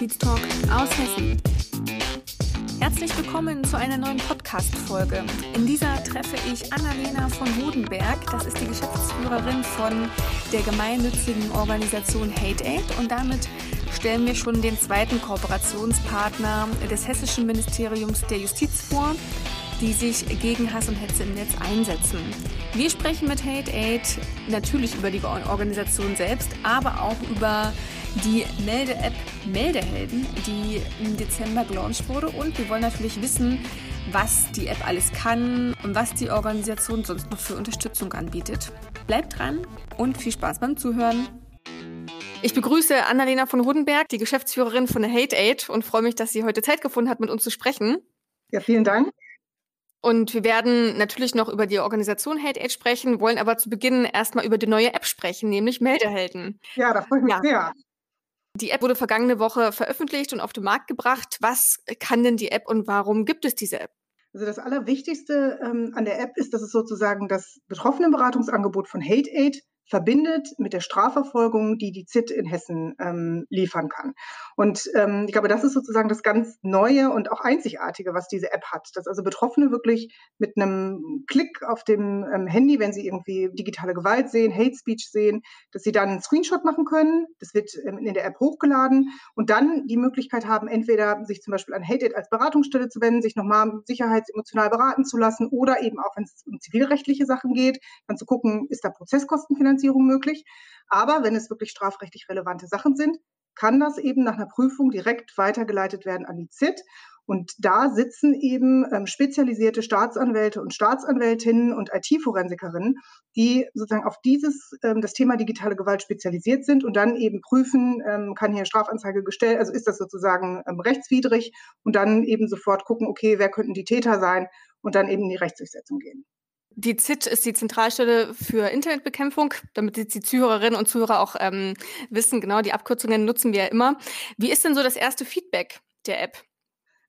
Justiztalk aus Hessen. Herzlich willkommen zu einer neuen Podcast-Folge. In dieser treffe ich Annalena von Hodenberg. Das ist die Geschäftsführerin von der gemeinnützigen Organisation Hate Aid und damit stellen wir schon den zweiten Kooperationspartner des Hessischen Ministeriums der Justiz vor, die sich gegen Hass und Hetze im Netz einsetzen. Wir sprechen mit Hate Aid natürlich über die Organisation selbst, aber auch über die Melde-App Meldehelden, die im Dezember gelauncht wurde. Und wir wollen natürlich wissen, was die App alles kann und was die Organisation sonst noch für Unterstützung anbietet. Bleibt dran und viel Spaß beim Zuhören. Ich begrüße Annalena von Hudenberg, die Geschäftsführerin von der Hate Aid und freue mich, dass sie heute Zeit gefunden hat, mit uns zu sprechen. Ja, vielen Dank. Und wir werden natürlich noch über die Organisation Hate Aid sprechen, wollen aber zu Beginn erstmal über die neue App sprechen, nämlich Meldehelden. Ja, da freue ich mich ja. sehr. Die App wurde vergangene Woche veröffentlicht und auf den Markt gebracht. Was kann denn die App und warum gibt es diese App? Also das Allerwichtigste ähm, an der App ist, dass es sozusagen das Betroffenenberatungsangebot von Hate Aid verbindet mit der Strafverfolgung, die die ZIT in Hessen ähm, liefern kann. Und ähm, ich glaube, das ist sozusagen das ganz Neue und auch Einzigartige, was diese App hat, dass also Betroffene wirklich mit einem Klick auf dem ähm, Handy, wenn sie irgendwie digitale Gewalt sehen, Hate Speech sehen, dass sie dann einen Screenshot machen können. Das wird ähm, in der App hochgeladen und dann die Möglichkeit haben, entweder sich zum Beispiel an Hate It als Beratungsstelle zu wenden, sich nochmal sicherheitsemotional beraten zu lassen oder eben auch, wenn es um zivilrechtliche Sachen geht, dann zu gucken, ist da Prozesskostenfinanzierung Finanzierung möglich. Aber wenn es wirklich strafrechtlich relevante Sachen sind, kann das eben nach einer Prüfung direkt weitergeleitet werden an die ZIT. Und da sitzen eben ähm, spezialisierte Staatsanwälte und Staatsanwältinnen und IT-Forensikerinnen, die sozusagen auf dieses, ähm, das Thema digitale Gewalt spezialisiert sind und dann eben prüfen, ähm, kann hier Strafanzeige gestellt, also ist das sozusagen ähm, rechtswidrig und dann eben sofort gucken, okay, wer könnten die Täter sein und dann eben in die Rechtsdurchsetzung gehen. Die ZIT ist die Zentralstelle für Internetbekämpfung, damit die Zuhörerinnen und Zuhörer auch ähm, wissen, genau, die Abkürzungen nutzen wir ja immer. Wie ist denn so das erste Feedback der App?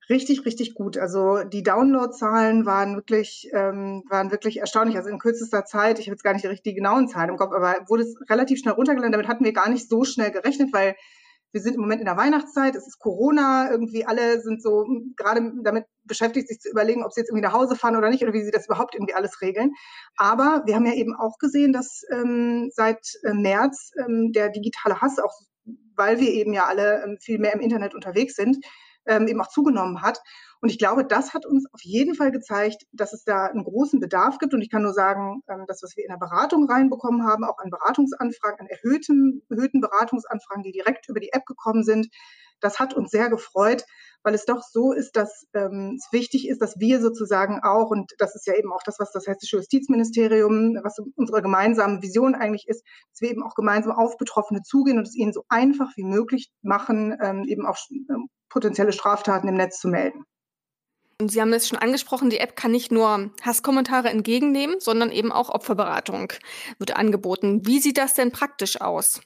Richtig, richtig gut. Also die Downloadzahlen waren wirklich, ähm, waren wirklich erstaunlich. Also in kürzester Zeit, ich habe jetzt gar nicht die genauen Zahlen im Kopf, aber wurde es relativ schnell runtergeladen. Damit hatten wir gar nicht so schnell gerechnet, weil wir sind im Moment in der Weihnachtszeit, es ist Corona, irgendwie alle sind so gerade damit beschäftigt, sich zu überlegen, ob sie jetzt irgendwie nach Hause fahren oder nicht oder wie sie das überhaupt irgendwie alles regeln. Aber wir haben ja eben auch gesehen, dass ähm, seit äh, März ähm, der digitale Hass, auch weil wir eben ja alle ähm, viel mehr im Internet unterwegs sind, ähm, eben auch zugenommen hat. Und ich glaube, das hat uns auf jeden Fall gezeigt, dass es da einen großen Bedarf gibt. Und ich kann nur sagen, ähm, das, was wir in der Beratung reinbekommen haben, auch an Beratungsanfragen, an erhöhten, erhöhten Beratungsanfragen, die direkt über die App gekommen sind, das hat uns sehr gefreut, weil es doch so ist, dass ähm, es wichtig ist, dass wir sozusagen auch, und das ist ja eben auch das, was das Hessische Justizministerium, was unsere gemeinsame Vision eigentlich ist, dass wir eben auch gemeinsam auf Betroffene zugehen und es ihnen so einfach wie möglich machen, ähm, eben auch ähm, potenzielle Straftaten im Netz zu melden. Und Sie haben es schon angesprochen, die App kann nicht nur Hasskommentare entgegennehmen, sondern eben auch Opferberatung wird angeboten. Wie sieht das denn praktisch aus?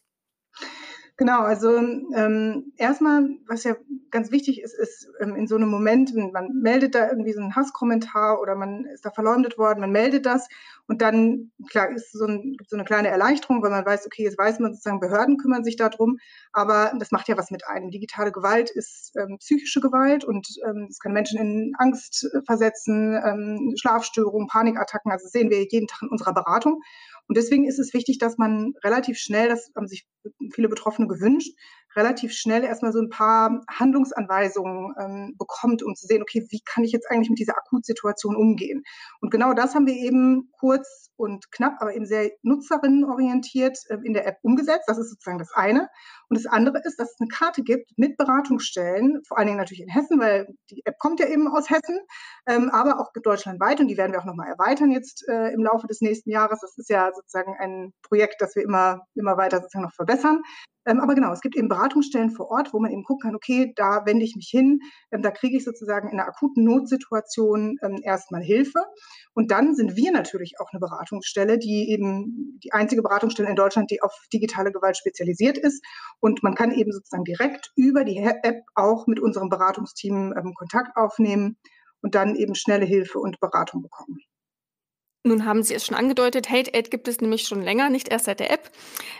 Genau, also ähm, erstmal, was ja ganz wichtig ist, ist ähm, in so einem Moment, man meldet da irgendwie so einen Hasskommentar oder man ist da verleumdet worden, man meldet das und dann, klar, ist so, ein, so eine kleine Erleichterung, weil man weiß, okay, jetzt weiß man sozusagen, Behörden kümmern sich darum, aber das macht ja was mit einem. Digitale Gewalt ist ähm, psychische Gewalt und ähm, es kann Menschen in Angst versetzen, ähm, Schlafstörungen, Panikattacken, also sehen wir jeden Tag in unserer Beratung. Und deswegen ist es wichtig, dass man relativ schnell, das haben sich viele Betroffene gewünscht, relativ schnell erstmal so ein paar Handlungsanweisungen ähm, bekommt, um zu sehen, okay, wie kann ich jetzt eigentlich mit dieser Akutsituation umgehen? Und genau das haben wir eben kurz und knapp, aber eben sehr nutzerinnenorientiert äh, in der App umgesetzt. Das ist sozusagen das eine. Und das andere ist, dass es eine Karte gibt mit Beratungsstellen, vor allen Dingen natürlich in Hessen, weil die App kommt ja eben aus Hessen, ähm, aber auch deutschlandweit und die werden wir auch nochmal erweitern jetzt äh, im Laufe des nächsten Jahres. Das ist ja sozusagen ein Projekt, das wir immer, immer weiter sozusagen noch verbessern. Ähm, aber genau, es gibt eben Beratungsstellen vor Ort, wo man eben gucken kann, okay, da wende ich mich hin, ähm, da kriege ich sozusagen in einer akuten Notsituation ähm, erstmal Hilfe. Und dann sind wir natürlich auch eine Beratungsstelle, die eben die einzige Beratungsstelle in Deutschland, die auf digitale Gewalt spezialisiert ist. Und man kann eben sozusagen direkt über die App auch mit unserem Beratungsteam ähm, Kontakt aufnehmen und dann eben schnelle Hilfe und Beratung bekommen. Nun haben Sie es schon angedeutet, Hate Aid gibt es nämlich schon länger, nicht erst seit der App.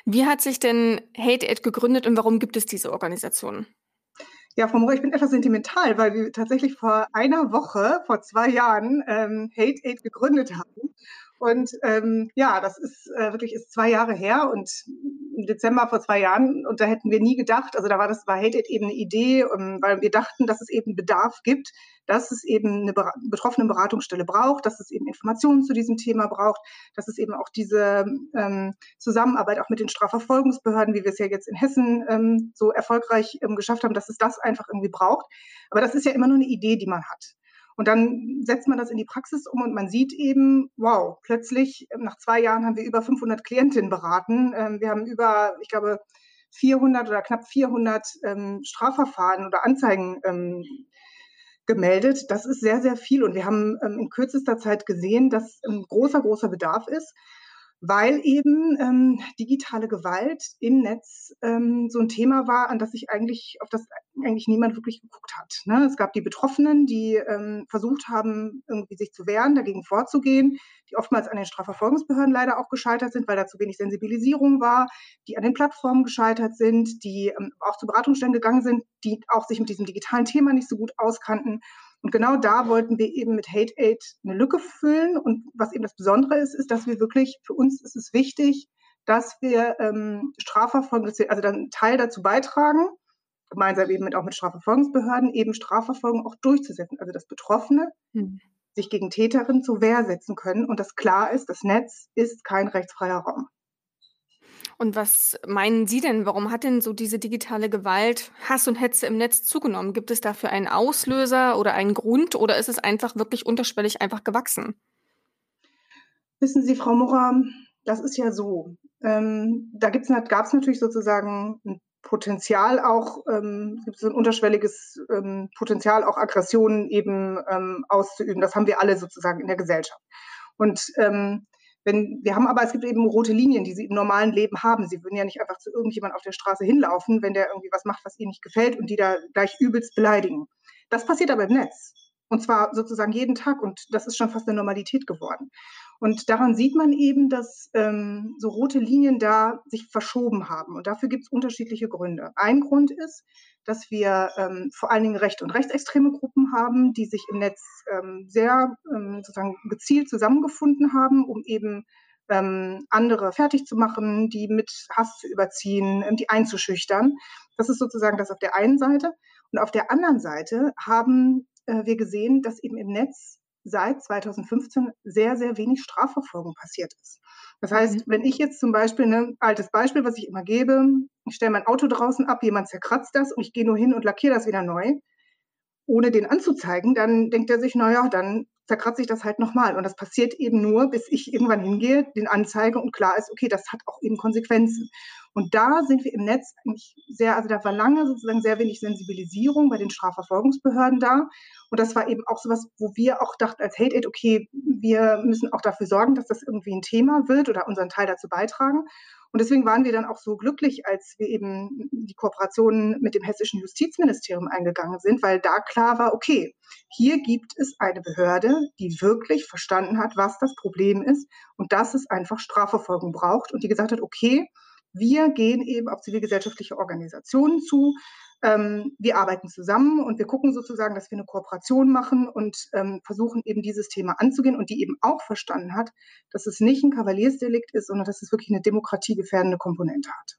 Wie hat sich denn Hate Aid gegründet und warum gibt es diese Organisation? Ja, Frau Mohr, ich bin etwas sentimental, weil wir tatsächlich vor einer Woche, vor zwei Jahren, ähm, Hate Aid gegründet haben. Und ähm, ja, das ist äh, wirklich ist zwei Jahre her und im Dezember vor zwei Jahren und da hätten wir nie gedacht, also da war das war Hate eben eine Idee, um, ähm, weil wir dachten, dass es eben Bedarf gibt, dass es eben eine betroffene Beratungsstelle braucht, dass es eben Informationen zu diesem Thema braucht, dass es eben auch diese ähm, Zusammenarbeit auch mit den Strafverfolgungsbehörden, wie wir es ja jetzt in Hessen ähm, so erfolgreich ähm, geschafft haben, dass es das einfach irgendwie braucht. Aber das ist ja immer nur eine Idee, die man hat. Und dann setzt man das in die Praxis um und man sieht eben, wow, plötzlich ähm, nach zwei Jahren haben wir über 500 Klientinnen beraten. Ähm, wir haben über, ich glaube, 400 oder knapp 400 ähm, Strafverfahren oder Anzeigen gemeldet. Das ist sehr, sehr viel. Und wir haben in kürzester Zeit gesehen, dass ein großer, großer Bedarf ist weil eben ähm, digitale Gewalt im Netz ähm, so ein Thema war, an das sich eigentlich, auf das eigentlich niemand wirklich geguckt hat. Ne? Es gab die Betroffenen, die ähm, versucht haben, irgendwie sich zu wehren, dagegen vorzugehen, die oftmals an den Strafverfolgungsbehörden leider auch gescheitert sind, weil da zu wenig Sensibilisierung war, die an den Plattformen gescheitert sind, die ähm, auch zu Beratungsstellen gegangen sind, die auch sich mit diesem digitalen Thema nicht so gut auskannten und genau da wollten wir eben mit Hate Aid eine Lücke füllen. Und was eben das Besondere ist, ist, dass wir wirklich, für uns ist es wichtig, dass wir ähm, Strafverfolgung, also dann einen Teil dazu beitragen, gemeinsam eben mit, auch mit Strafverfolgungsbehörden, eben Strafverfolgung auch durchzusetzen. Also dass Betroffene hm. sich gegen Täterinnen zur Wehr setzen können und dass klar ist, das Netz ist kein rechtsfreier Raum. Und was meinen Sie denn, warum hat denn so diese digitale Gewalt, Hass und Hetze im Netz zugenommen? Gibt es dafür einen Auslöser oder einen Grund oder ist es einfach wirklich unterschwellig einfach gewachsen? Wissen Sie, Frau Murrer, das ist ja so. Ähm, da gab es natürlich sozusagen ein Potenzial auch, ähm, gibt es ein unterschwelliges ähm, Potenzial, auch Aggressionen eben ähm, auszuüben. Das haben wir alle sozusagen in der Gesellschaft. Und ähm, wenn, wir haben aber, es gibt eben rote Linien, die sie im normalen Leben haben. Sie würden ja nicht einfach zu irgendjemand auf der Straße hinlaufen, wenn der irgendwie was macht, was ihnen nicht gefällt und die da gleich übelst beleidigen. Das passiert aber im Netz. Und zwar sozusagen jeden Tag und das ist schon fast eine Normalität geworden. Und daran sieht man eben, dass ähm, so rote Linien da sich verschoben haben. Und dafür gibt es unterschiedliche Gründe. Ein Grund ist, dass wir ähm, vor allen Dingen rechte und rechtsextreme Gruppen haben, die sich im Netz ähm, sehr ähm, sozusagen gezielt zusammengefunden haben, um eben ähm, andere fertig zu machen, die mit Hass zu überziehen, ähm, die einzuschüchtern. Das ist sozusagen das auf der einen Seite. Und auf der anderen Seite haben äh, wir gesehen, dass eben im Netz seit 2015 sehr, sehr wenig Strafverfolgung passiert ist. Das heißt, mhm. wenn ich jetzt zum Beispiel, ein ne, altes Beispiel, was ich immer gebe, ich stelle mein Auto draußen ab, jemand zerkratzt das und ich gehe nur hin und lackiere das wieder neu, ohne den anzuzeigen, dann denkt er sich, naja, dann zerkratze ich das halt nochmal. Und das passiert eben nur, bis ich irgendwann hingehe, den anzeige und klar ist, okay, das hat auch eben Konsequenzen. Und da sind wir im Netz eigentlich sehr, also da war lange sozusagen sehr wenig Sensibilisierung bei den Strafverfolgungsbehörden da. Und das war eben auch sowas, wo wir auch dachten als Hate Aid, okay, wir müssen auch dafür sorgen, dass das irgendwie ein Thema wird oder unseren Teil dazu beitragen. Und deswegen waren wir dann auch so glücklich, als wir eben die Kooperation mit dem hessischen Justizministerium eingegangen sind, weil da klar war, okay, hier gibt es eine Behörde, die wirklich verstanden hat, was das Problem ist und dass es einfach Strafverfolgung braucht und die gesagt hat, okay, wir gehen eben auf zivilgesellschaftliche Organisationen zu, ähm, wir arbeiten zusammen und wir gucken sozusagen, dass wir eine Kooperation machen und ähm, versuchen eben dieses Thema anzugehen und die eben auch verstanden hat, dass es nicht ein Kavaliersdelikt ist, sondern dass es wirklich eine demokratiegefährdende Komponente hat.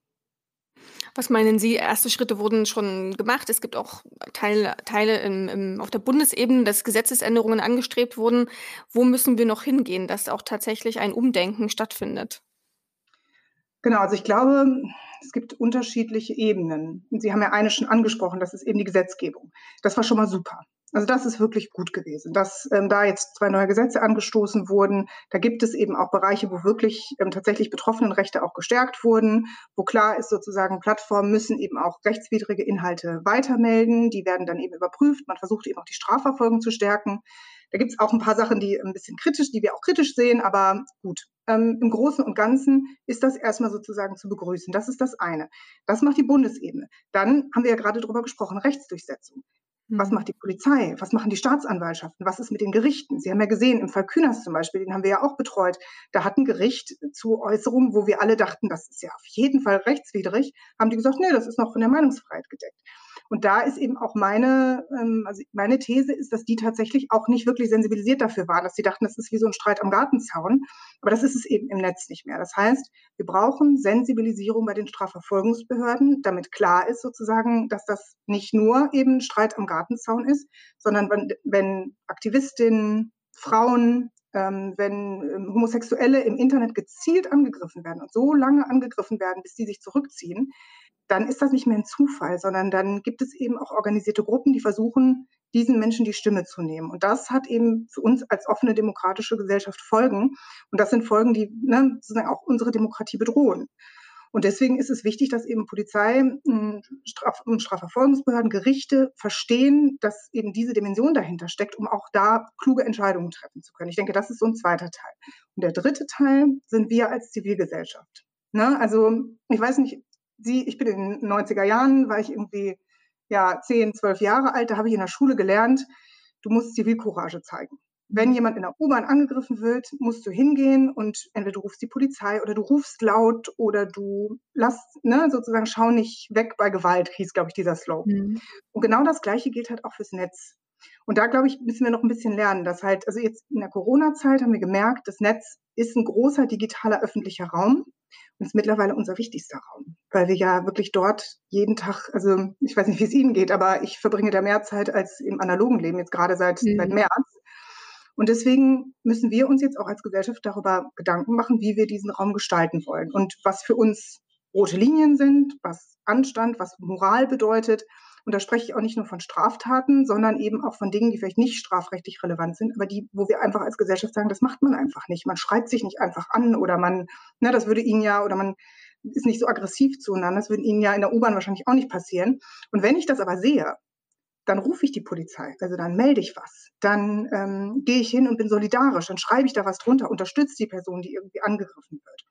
Was meinen Sie? Erste Schritte wurden schon gemacht. Es gibt auch Teile, Teile im, im, auf der Bundesebene, dass Gesetzesänderungen angestrebt wurden. Wo müssen wir noch hingehen, dass auch tatsächlich ein Umdenken stattfindet? Genau, also ich glaube, es gibt unterschiedliche Ebenen. Sie haben ja eine schon angesprochen, das ist eben die Gesetzgebung. Das war schon mal super. Also das ist wirklich gut gewesen, dass ähm, da jetzt zwei neue Gesetze angestoßen wurden. Da gibt es eben auch Bereiche, wo wirklich ähm, tatsächlich Betroffenenrechte auch gestärkt wurden, wo klar ist sozusagen, Plattformen müssen eben auch rechtswidrige Inhalte weitermelden. Die werden dann eben überprüft. Man versucht eben auch die Strafverfolgung zu stärken. Da gibt es auch ein paar Sachen, die ein bisschen kritisch, die wir auch kritisch sehen, aber gut. Ähm, Im Großen und Ganzen ist das erstmal sozusagen zu begrüßen. Das ist das eine. Das macht die Bundesebene. Dann haben wir ja gerade darüber gesprochen, Rechtsdurchsetzung. Was mhm. macht die Polizei? Was machen die Staatsanwaltschaften? Was ist mit den Gerichten? Sie haben ja gesehen, im Fall Kühners zum Beispiel, den haben wir ja auch betreut. Da hat ein Gericht zu Äußerungen, wo wir alle dachten, das ist ja auf jeden Fall rechtswidrig, haben die gesagt, nee, das ist noch von der Meinungsfreiheit gedeckt. Und da ist eben auch meine, ähm, also meine These ist, dass die tatsächlich auch nicht wirklich sensibilisiert dafür waren, dass sie dachten, das ist wie so ein Streit am Gartenzaun. Aber das ist es eben im Netz nicht mehr. Das heißt, wir brauchen Sensibilisierung bei den Strafverfolgungsbehörden, damit klar ist sozusagen, dass das nicht nur eben Streit am Gartenzaun ist, sondern wenn, wenn Aktivistinnen, Frauen, ähm, wenn ähm, Homosexuelle im Internet gezielt angegriffen werden und so lange angegriffen werden, bis die sich zurückziehen, dann ist das nicht mehr ein Zufall, sondern dann gibt es eben auch organisierte Gruppen, die versuchen, diesen Menschen die Stimme zu nehmen. Und das hat eben für uns als offene demokratische Gesellschaft Folgen. Und das sind Folgen, die ne, sozusagen auch unsere Demokratie bedrohen. Und deswegen ist es wichtig, dass eben Polizei, hm, Straf Strafverfolgungsbehörden, Gerichte verstehen, dass eben diese Dimension dahinter steckt, um auch da kluge Entscheidungen treffen zu können. Ich denke, das ist so ein zweiter Teil. Und der dritte Teil sind wir als Zivilgesellschaft. Ne? Also ich weiß nicht, Sie, ich bin in den 90er Jahren, war ich irgendwie ja, 10, 12 Jahre alt, da habe ich in der Schule gelernt, du musst Zivilcourage zeigen. Wenn jemand in der U-Bahn angegriffen wird, musst du hingehen und entweder du rufst die Polizei oder du rufst laut oder du lass, ne, sozusagen schau nicht weg bei Gewalt, hieß, glaube ich, dieser Slogan. Mhm. Und genau das Gleiche gilt halt auch fürs Netz. Und da, glaube ich, müssen wir noch ein bisschen lernen, dass halt, also jetzt in der Corona-Zeit haben wir gemerkt, das Netz ist ein großer digitaler öffentlicher Raum und ist mittlerweile unser wichtigster Raum, weil wir ja wirklich dort jeden Tag, also ich weiß nicht, wie es Ihnen geht, aber ich verbringe da mehr Zeit als im analogen Leben, jetzt gerade seit, mhm. seit März. Und deswegen müssen wir uns jetzt auch als Gesellschaft darüber Gedanken machen, wie wir diesen Raum gestalten wollen und was für uns rote Linien sind, was Anstand, was Moral bedeutet. Und da spreche ich auch nicht nur von Straftaten, sondern eben auch von Dingen, die vielleicht nicht strafrechtlich relevant sind, aber die, wo wir einfach als Gesellschaft sagen, das macht man einfach nicht. Man schreit sich nicht einfach an oder man, ne, das würde ihnen ja, oder man ist nicht so aggressiv zueinander, das würde ihnen ja in der U-Bahn wahrscheinlich auch nicht passieren. Und wenn ich das aber sehe, dann rufe ich die Polizei, also dann melde ich was, dann ähm, gehe ich hin und bin solidarisch, dann schreibe ich da was drunter, unterstütze die Person, die irgendwie angegriffen wird.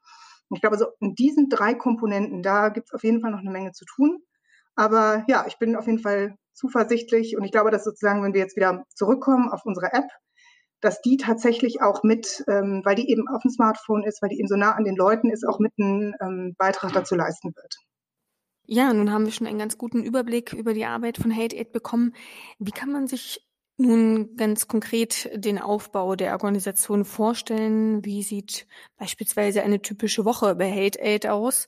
Und ich glaube, so in diesen drei Komponenten, da gibt es auf jeden Fall noch eine Menge zu tun. Aber ja, ich bin auf jeden Fall zuversichtlich und ich glaube, dass sozusagen, wenn wir jetzt wieder zurückkommen auf unsere App, dass die tatsächlich auch mit, ähm, weil die eben auf dem Smartphone ist, weil die eben so nah an den Leuten ist, auch mit einen ähm, Beitrag dazu leisten wird. Ja, nun haben wir schon einen ganz guten Überblick über die Arbeit von Hate Aid bekommen. Wie kann man sich nun ganz konkret den Aufbau der Organisation vorstellen? Wie sieht beispielsweise eine typische Woche bei Hate Aid aus?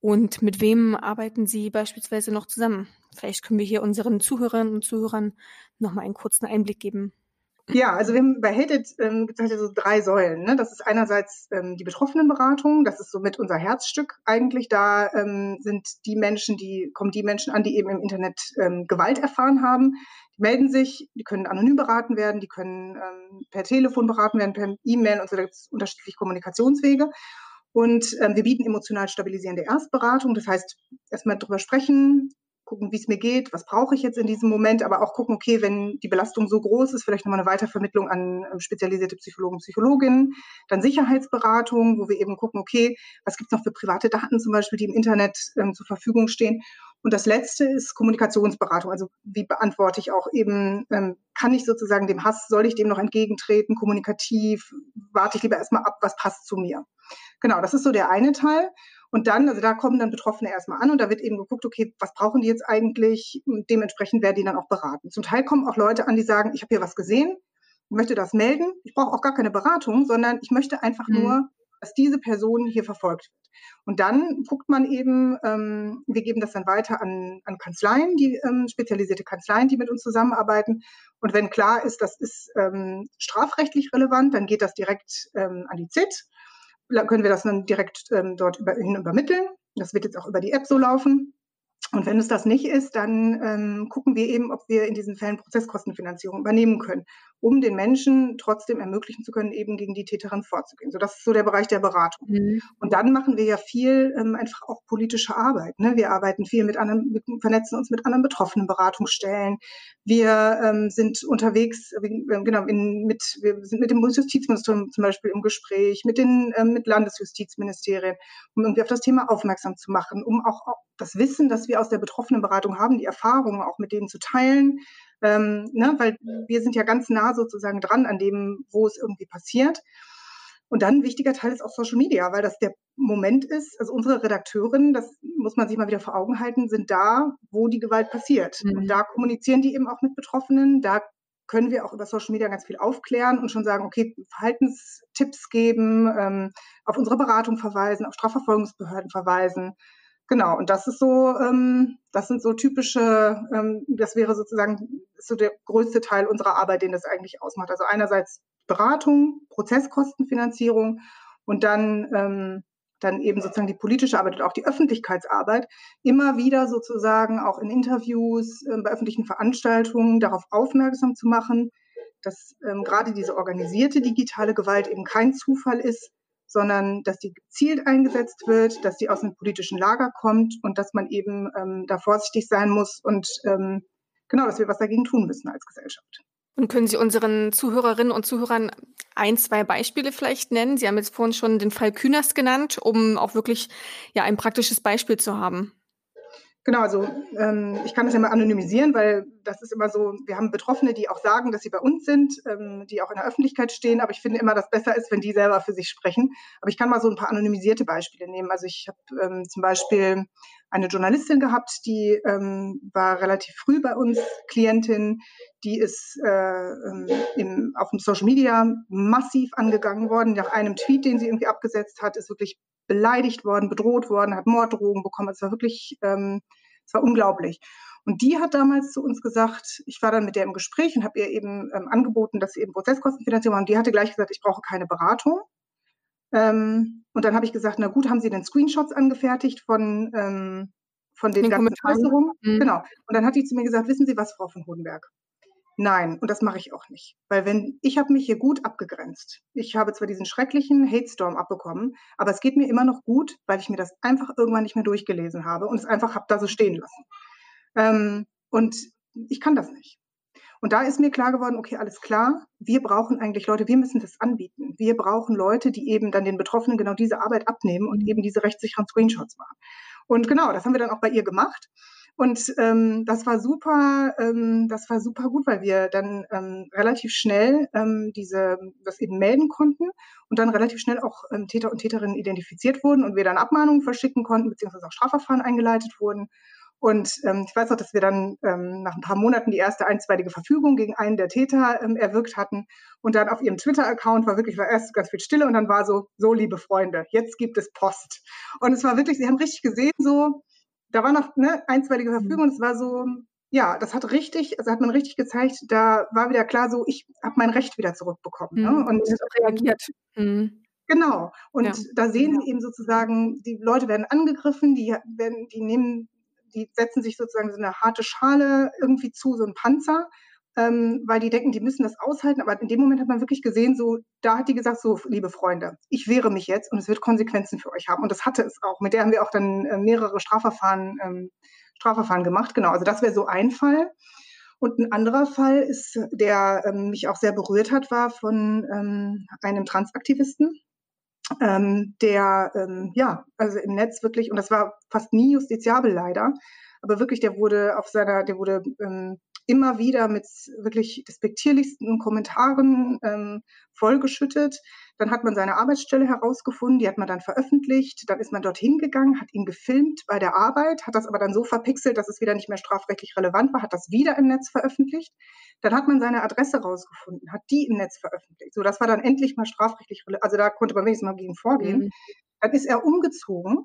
Und mit wem arbeiten Sie beispielsweise noch zusammen? Vielleicht können wir hier unseren Zuhörerinnen und Zuhörern noch mal einen kurzen Einblick geben. Ja, also wir haben bei Hated ähm, gibt es halt so drei Säulen. Ne? Das ist einerseits ähm, die Betroffenenberatung, das ist somit unser Herzstück eigentlich. Da ähm, sind die Menschen, die kommen die Menschen an, die eben im Internet ähm, Gewalt erfahren haben. Die melden sich, die können anonym beraten werden, die können ähm, per Telefon beraten werden, per E-Mail und so. Da gibt es unterschiedliche Kommunikationswege. Und ähm, wir bieten emotional stabilisierende Erstberatung. Das heißt, erstmal drüber sprechen, gucken, wie es mir geht, was brauche ich jetzt in diesem Moment, aber auch gucken, okay, wenn die Belastung so groß ist, vielleicht nochmal eine Weitervermittlung an ähm, spezialisierte Psychologen Psychologinnen, dann Sicherheitsberatung, wo wir eben gucken, okay, was gibt es noch für private Daten zum Beispiel, die im Internet ähm, zur Verfügung stehen. Und das letzte ist Kommunikationsberatung. Also wie beantworte ich auch eben, ähm, kann ich sozusagen dem Hass, soll ich dem noch entgegentreten, kommunikativ, warte ich lieber erstmal ab, was passt zu mir. Genau, das ist so der eine Teil. Und dann, also da kommen dann Betroffene erstmal an und da wird eben geguckt, okay, was brauchen die jetzt eigentlich? Und dementsprechend werden die dann auch beraten. Zum Teil kommen auch Leute an, die sagen, ich habe hier was gesehen, möchte das melden. Ich brauche auch gar keine Beratung, sondern ich möchte einfach mhm. nur, dass diese Person hier verfolgt wird. Und dann guckt man eben, ähm, wir geben das dann weiter an, an Kanzleien, die ähm, spezialisierte Kanzleien, die mit uns zusammenarbeiten. Und wenn klar ist, das ist ähm, strafrechtlich relevant, dann geht das direkt ähm, an die ZIT können wir das dann direkt ähm, dort über, hin übermitteln. Das wird jetzt auch über die App so laufen. Und wenn es das nicht ist, dann ähm, gucken wir eben, ob wir in diesen Fällen Prozesskostenfinanzierung übernehmen können, um den Menschen trotzdem ermöglichen zu können, eben gegen die Täterin vorzugehen. So, das ist so der Bereich der Beratung. Mhm. Und dann machen wir ja viel ähm, einfach auch politische Arbeit. Ne? Wir arbeiten viel mit anderen, mit, vernetzen uns mit anderen betroffenen Beratungsstellen. Wir ähm, sind unterwegs, äh, genau, in, mit, wir sind mit dem Justizministerium zum Beispiel im Gespräch, mit den ähm, mit Landesjustizministerien, um irgendwie auf das Thema aufmerksam zu machen, um auch das Wissen, das wir aus der betroffenen Beratung haben, die Erfahrungen auch mit denen zu teilen, ähm, ne, weil wir sind ja ganz nah sozusagen dran an dem, wo es irgendwie passiert. Und dann ein wichtiger Teil ist auch Social Media, weil das der Moment ist, also unsere Redakteurinnen, das muss man sich mal wieder vor Augen halten, sind da, wo die Gewalt passiert. Mhm. Und da kommunizieren die eben auch mit Betroffenen, da können wir auch über Social Media ganz viel aufklären und schon sagen, okay, Verhaltenstipps geben, ähm, auf unsere Beratung verweisen, auf Strafverfolgungsbehörden verweisen. Genau, und das ist so, ähm, das sind so typische, ähm, das wäre sozusagen so der größte Teil unserer Arbeit, den das eigentlich ausmacht. Also einerseits Beratung, Prozesskostenfinanzierung und dann, ähm, dann eben sozusagen die politische Arbeit und auch die Öffentlichkeitsarbeit, immer wieder sozusagen auch in Interviews, äh, bei öffentlichen Veranstaltungen darauf aufmerksam zu machen, dass ähm, gerade diese organisierte digitale Gewalt eben kein Zufall ist, sondern dass die gezielt eingesetzt wird, dass die aus einem politischen Lager kommt und dass man eben ähm, da vorsichtig sein muss und ähm, genau, dass wir was dagegen tun müssen als Gesellschaft. Und können Sie unseren Zuhörerinnen und Zuhörern ein, zwei Beispiele vielleicht nennen? Sie haben jetzt vorhin schon den Fall Künast genannt, um auch wirklich ja ein praktisches Beispiel zu haben. Genau, also ähm, ich kann das ja mal anonymisieren, weil das ist immer so, wir haben Betroffene, die auch sagen, dass sie bei uns sind, ähm, die auch in der Öffentlichkeit stehen, aber ich finde immer, dass besser ist, wenn die selber für sich sprechen. Aber ich kann mal so ein paar anonymisierte Beispiele nehmen. Also ich habe ähm, zum Beispiel eine Journalistin gehabt, die ähm, war relativ früh bei uns Klientin, die ist äh, ähm, im, auf dem Social Media massiv angegangen worden. Nach einem Tweet, den sie irgendwie abgesetzt hat, ist wirklich beleidigt worden, bedroht worden, hat Morddrogen bekommen. Es war wirklich, ähm, es war unglaublich. Und die hat damals zu uns gesagt, ich war dann mit der im Gespräch und habe ihr eben ähm, angeboten, dass sie eben Prozesskostenfinanzierung machen. Die hatte gleich gesagt, ich brauche keine Beratung. Ähm, und dann habe ich gesagt, na gut, haben Sie denn Screenshots angefertigt von, ähm, von den, den ganzen Äußerungen? Mhm. Genau. Und dann hat die zu mir gesagt, wissen Sie was, Frau von Hodenberg? Nein, und das mache ich auch nicht. Weil wenn, ich habe mich hier gut abgegrenzt. Ich habe zwar diesen schrecklichen Hate-Storm abbekommen, aber es geht mir immer noch gut, weil ich mir das einfach irgendwann nicht mehr durchgelesen habe und es einfach habe da so stehen lassen. Ähm, und ich kann das nicht. Und da ist mir klar geworden, okay, alles klar, wir brauchen eigentlich Leute, wir müssen das anbieten. Wir brauchen Leute, die eben dann den Betroffenen genau diese Arbeit abnehmen und eben diese rechtssicheren Screenshots machen. Und genau, das haben wir dann auch bei ihr gemacht. Und ähm, das war super, ähm, das war super gut, weil wir dann ähm, relativ schnell ähm, diese das eben melden konnten und dann relativ schnell auch ähm, Täter und Täterinnen identifiziert wurden und wir dann Abmahnungen verschicken konnten beziehungsweise auch Strafverfahren eingeleitet wurden. Und ähm, ich weiß auch, dass wir dann ähm, nach ein paar Monaten die erste einstweilige Verfügung gegen einen der Täter ähm, erwirkt hatten. Und dann auf ihrem Twitter-Account war wirklich war erst ganz viel Stille und dann war so, so liebe Freunde, jetzt gibt es Post. Und es war wirklich, sie haben richtig gesehen, so, da war noch eine einstweilige mhm. Verfügung und es war so, ja, das hat richtig, also hat man richtig gezeigt, da war wieder klar so, ich habe mein Recht wieder zurückbekommen. Ne? Mhm. Und reagiert. Mhm. Genau. Und ja. da sehen Sie eben sozusagen, die Leute werden angegriffen, die werden, die nehmen, die setzen sich sozusagen so eine harte Schale irgendwie zu, so ein Panzer ähm, weil die denken, die müssen das aushalten. Aber in dem Moment hat man wirklich gesehen, so, da hat die gesagt, so, liebe Freunde, ich wehre mich jetzt und es wird Konsequenzen für euch haben. Und das hatte es auch. Mit der haben wir auch dann äh, mehrere Strafverfahren, ähm, Strafverfahren gemacht. Genau, also das wäre so ein Fall. Und ein anderer Fall ist, der ähm, mich auch sehr berührt hat, war von ähm, einem Transaktivisten, ähm, der ähm, ja, also im Netz wirklich, und das war fast nie justiziabel leider, aber wirklich, der wurde auf seiner, der wurde ähm, immer wieder mit wirklich despektierlichsten Kommentaren ähm, vollgeschüttet. Dann hat man seine Arbeitsstelle herausgefunden, die hat man dann veröffentlicht. Dann ist man dorthin gegangen, hat ihn gefilmt bei der Arbeit, hat das aber dann so verpixelt, dass es wieder nicht mehr strafrechtlich relevant war, hat das wieder im Netz veröffentlicht. Dann hat man seine Adresse herausgefunden, hat die im Netz veröffentlicht. So, das war dann endlich mal strafrechtlich relevant. Also da konnte man wenigstens mal gegen vorgehen. Mhm. Dann ist er umgezogen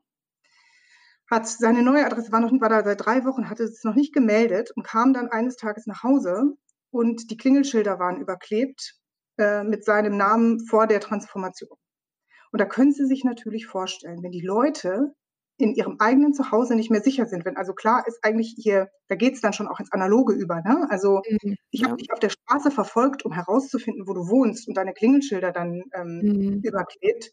hat seine neue Adresse, war, noch, war da seit drei Wochen, hatte es noch nicht gemeldet und kam dann eines Tages nach Hause und die Klingelschilder waren überklebt äh, mit seinem Namen vor der Transformation. Und da können Sie sich natürlich vorstellen, wenn die Leute in ihrem eigenen Zuhause nicht mehr sicher sind. Wenn also klar ist eigentlich hier, da geht es dann schon auch ins Analoge über. Ne? Also mhm, ich ja. habe dich auf der Straße verfolgt, um herauszufinden, wo du wohnst und deine Klingelschilder dann ähm, mhm. überklebt.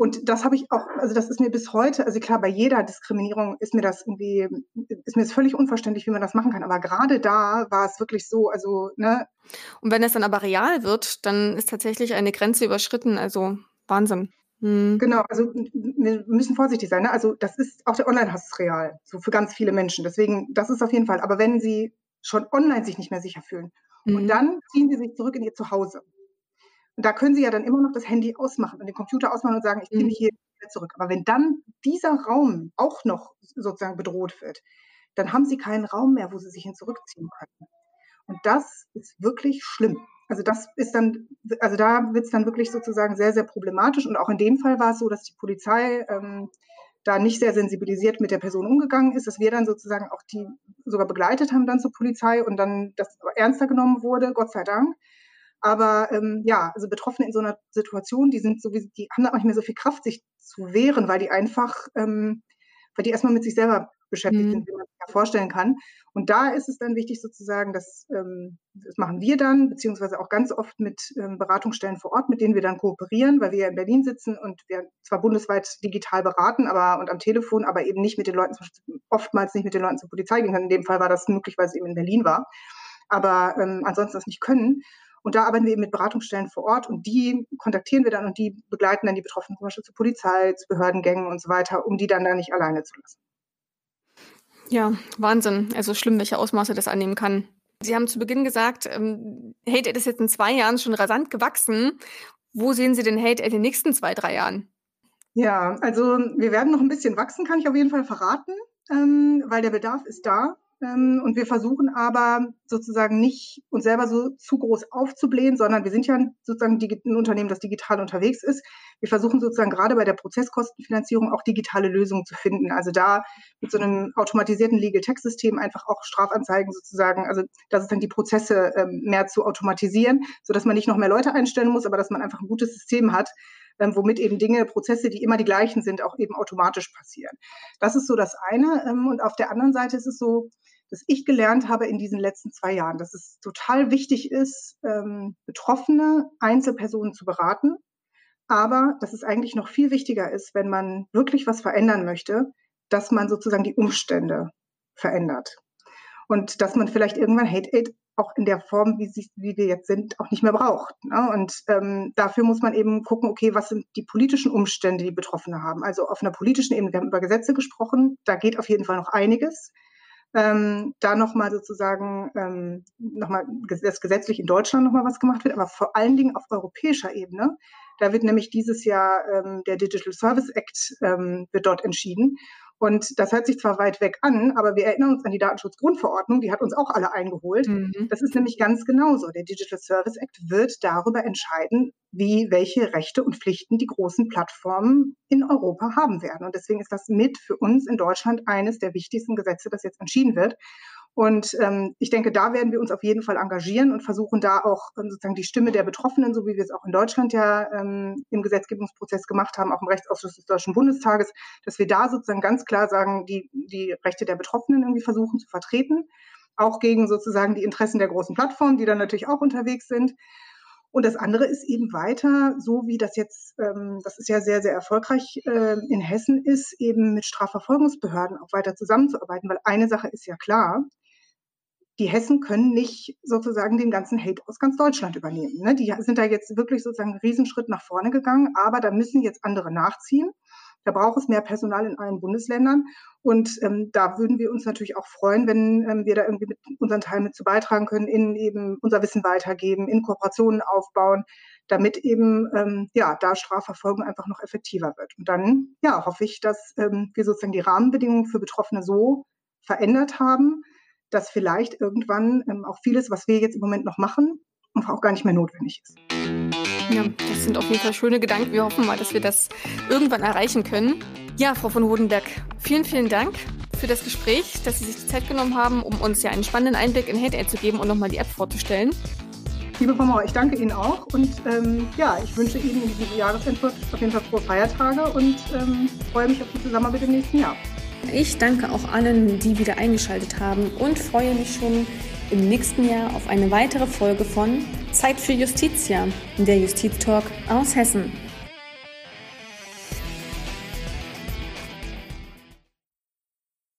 Und das habe ich auch, also das ist mir bis heute, also klar, bei jeder Diskriminierung ist mir das irgendwie, ist mir das völlig unverständlich, wie man das machen kann. Aber gerade da war es wirklich so, also, ne. Und wenn es dann aber real wird, dann ist tatsächlich eine Grenze überschritten. Also Wahnsinn. Hm. Genau, also wir müssen vorsichtig sein. Ne? Also das ist auch der Online-Hass ist real, so für ganz viele Menschen. Deswegen, das ist auf jeden Fall. Aber wenn sie schon online sich nicht mehr sicher fühlen hm. und dann ziehen sie sich zurück in ihr Zuhause Und da können Sie ja dann immer noch das Handy ausmachen und den Computer ausmachen und sagen, ich ziehe mich mhm. hier zurück. Aber wenn dann dieser Raum auch noch sozusagen bedroht wird, dann haben Sie keinen Raum mehr, wo Sie sich hin zurückziehen können. Und das ist wirklich schlimm. Also das ist dann, also da wird es dann wirklich sozusagen sehr, sehr problematisch. Und auch in dem Fall war es so, dass die Polizei ähm, da nicht sehr sensibilisiert mit der Person umgegangen ist, dass wir dann sozusagen auch die sogar begleitet haben dann zur Polizei und dann das ernster genommen wurde, Gott sei Dank. Aber ähm, ja, also Betroffene in so einer Situation, die sind so, die haben da auch nicht mehr so viel Kraft, sich zu wehren, weil die einfach, ähm, weil die erstmal mit sich selber beschäftigt mhm. sind, wie man sich ja vorstellen kann. Und da ist es dann wichtig sozusagen, dass ähm, das machen wir dann, beziehungsweise auch ganz oft mit ähm, Beratungsstellen vor Ort, mit denen wir dann kooperieren, weil wir ja in Berlin sitzen und wir zwar bundesweit digital beraten, aber und am Telefon, aber eben nicht mit den Leuten, oftmals nicht mit den Leuten zur Polizei gehen können. In dem Fall war das möglich, weil es eben in Berlin war. Aber ähm, ansonsten das nicht können. Und da arbeiten wir eben mit Beratungsstellen vor Ort und die kontaktieren wir dann und die begleiten dann die Betroffenen zum Beispiel zur Polizei, zu Behördengängen und so weiter, um die dann da nicht alleine zu lassen. Ja, Wahnsinn. Also schlimm, welche Ausmaße das annehmen kann. Sie haben zu Beginn gesagt, ähm, Hate ist jetzt in zwei Jahren schon rasant gewachsen. Wo sehen Sie den Hate in den nächsten zwei, drei Jahren? Ja, also wir werden noch ein bisschen wachsen, kann ich auf jeden Fall verraten, ähm, weil der Bedarf ist da. Ähm, und wir versuchen aber sozusagen nicht uns selber so zu groß aufzublähen, sondern wir sind ja sozusagen ein Unternehmen, das digital unterwegs ist. Wir versuchen sozusagen gerade bei der Prozesskostenfinanzierung auch digitale Lösungen zu finden. Also da mit so einem automatisierten Legal Text System einfach auch Strafanzeigen sozusagen, also das ist dann die Prozesse ähm, mehr zu automatisieren, so dass man nicht noch mehr Leute einstellen muss, aber dass man einfach ein gutes System hat, ähm, womit eben Dinge, Prozesse, die immer die gleichen sind, auch eben automatisch passieren. Das ist so das eine. und auf der anderen Seite ist es so, dass ich gelernt habe in diesen letzten zwei Jahren, dass es total wichtig ist, ähm, betroffene Einzelpersonen zu beraten, aber dass es eigentlich noch viel wichtiger ist, wenn man wirklich was verändern möchte, dass man sozusagen die Umstände verändert. Und dass man vielleicht irgendwann Hate Aid auch in der Form, wie, sie, wie wir jetzt sind, auch nicht mehr braucht. Ne? Und ähm, dafür muss man eben gucken, okay, was sind die politischen Umstände, die Betroffene haben. Also auf einer politischen Ebene, wir haben über Gesetze gesprochen, da geht auf jeden Fall noch einiges ähm, da nochmal sozusagen ähm, nochmal das gesetzlich in Deutschland nochmal was gemacht wird, aber vor allen Dingen auf europäischer Ebene. Da wird nämlich dieses Jahr ähm, der Digital Service Act ähm, wird dort entschieden. Und das hört sich zwar weit weg an, aber wir erinnern uns an die Datenschutzgrundverordnung, die hat uns auch alle eingeholt. Mhm. Das ist nämlich ganz genauso. Der Digital Service Act wird darüber entscheiden, wie welche Rechte und Pflichten die großen Plattformen in Europa haben werden. Und deswegen ist das mit für uns in Deutschland eines der wichtigsten Gesetze, das jetzt entschieden wird. Und ähm, ich denke, da werden wir uns auf jeden Fall engagieren und versuchen da auch ähm, sozusagen die Stimme der Betroffenen, so wie wir es auch in Deutschland ja ähm, im Gesetzgebungsprozess gemacht haben, auch im Rechtsausschuss des Deutschen Bundestages, dass wir da sozusagen ganz klar sagen, die, die Rechte der Betroffenen irgendwie versuchen zu vertreten, auch gegen sozusagen die Interessen der großen Plattformen, die dann natürlich auch unterwegs sind. Und das andere ist eben weiter, so wie das jetzt, ähm, das ist ja sehr, sehr erfolgreich äh, in Hessen ist, eben mit Strafverfolgungsbehörden auch weiter zusammenzuarbeiten, weil eine Sache ist ja klar, die Hessen können nicht sozusagen den ganzen Hate aus ganz Deutschland übernehmen. Ne? Die sind da jetzt wirklich sozusagen einen Riesenschritt nach vorne gegangen, aber da müssen jetzt andere nachziehen. Da braucht es mehr Personal in allen Bundesländern. Und ähm, da würden wir uns natürlich auch freuen, wenn ähm, wir da irgendwie mit unseren Teil mit zu beitragen können, in eben unser Wissen weitergeben, in Kooperationen aufbauen, damit eben ähm, ja da Strafverfolgung einfach noch effektiver wird. Und dann ja hoffe ich, dass ähm, wir sozusagen die Rahmenbedingungen für Betroffene so verändert haben, dass vielleicht irgendwann ähm, auch vieles, was wir jetzt im Moment noch machen, einfach auch gar nicht mehr notwendig ist. Ja, das sind auf jeden Fall schöne Gedanken. Wir hoffen mal, dass wir das irgendwann erreichen können. Ja, Frau von Hodenberg, vielen, vielen Dank für das Gespräch, dass Sie sich die Zeit genommen haben, um uns ja einen spannenden Einblick in HateAid zu geben und nochmal die App vorzustellen. Liebe Frau Mauer, ich danke Ihnen auch und ähm, ja, ich wünsche Ihnen in diesem Jahresendspurt auf jeden Fall frohe Feiertage und ähm, freue mich auf die Zusammenarbeit im nächsten Jahr. Ich danke auch allen, die wieder eingeschaltet haben und freue mich schon im nächsten Jahr auf eine weitere Folge von Zeit für Justitia, der Justiztalk aus Hessen.